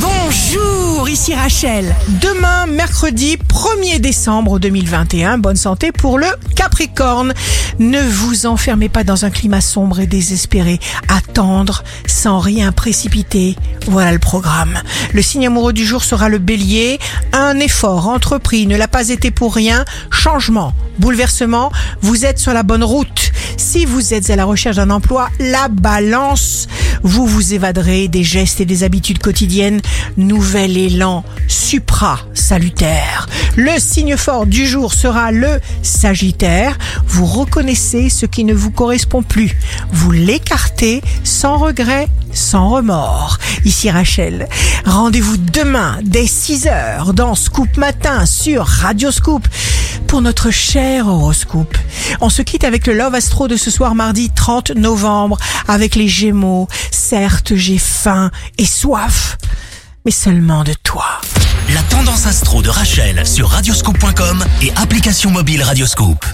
Bonjour, ici Rachel. Demain, mercredi 1er décembre 2021, bonne santé pour le Capricorne. Ne vous enfermez pas dans un climat sombre et désespéré. Attendre sans rien précipiter. Voilà le programme. Le signe amoureux du jour sera le bélier. Un effort entrepris ne l'a pas été pour rien. Changement, bouleversement, vous êtes sur la bonne route. Si vous êtes à la recherche d'un emploi, la balance, vous vous évaderez des gestes et des habitudes quotidiennes. Nouvel élan supra-salutaire. Le signe fort du jour sera le Sagittaire. Vous reconnaissez ce qui ne vous correspond plus. Vous l'écartez sans regret, sans remords. Ici Rachel. Rendez-vous demain dès 6h dans Scoop Matin sur Radio Scoop pour notre cher horoscope. On se quitte avec le Love Astro de ce soir mardi 30 novembre avec les Gémeaux. Certes, j'ai faim et soif, mais seulement de toi. La tendance astro de Rachel sur radioscope.com et application mobile Radioscope.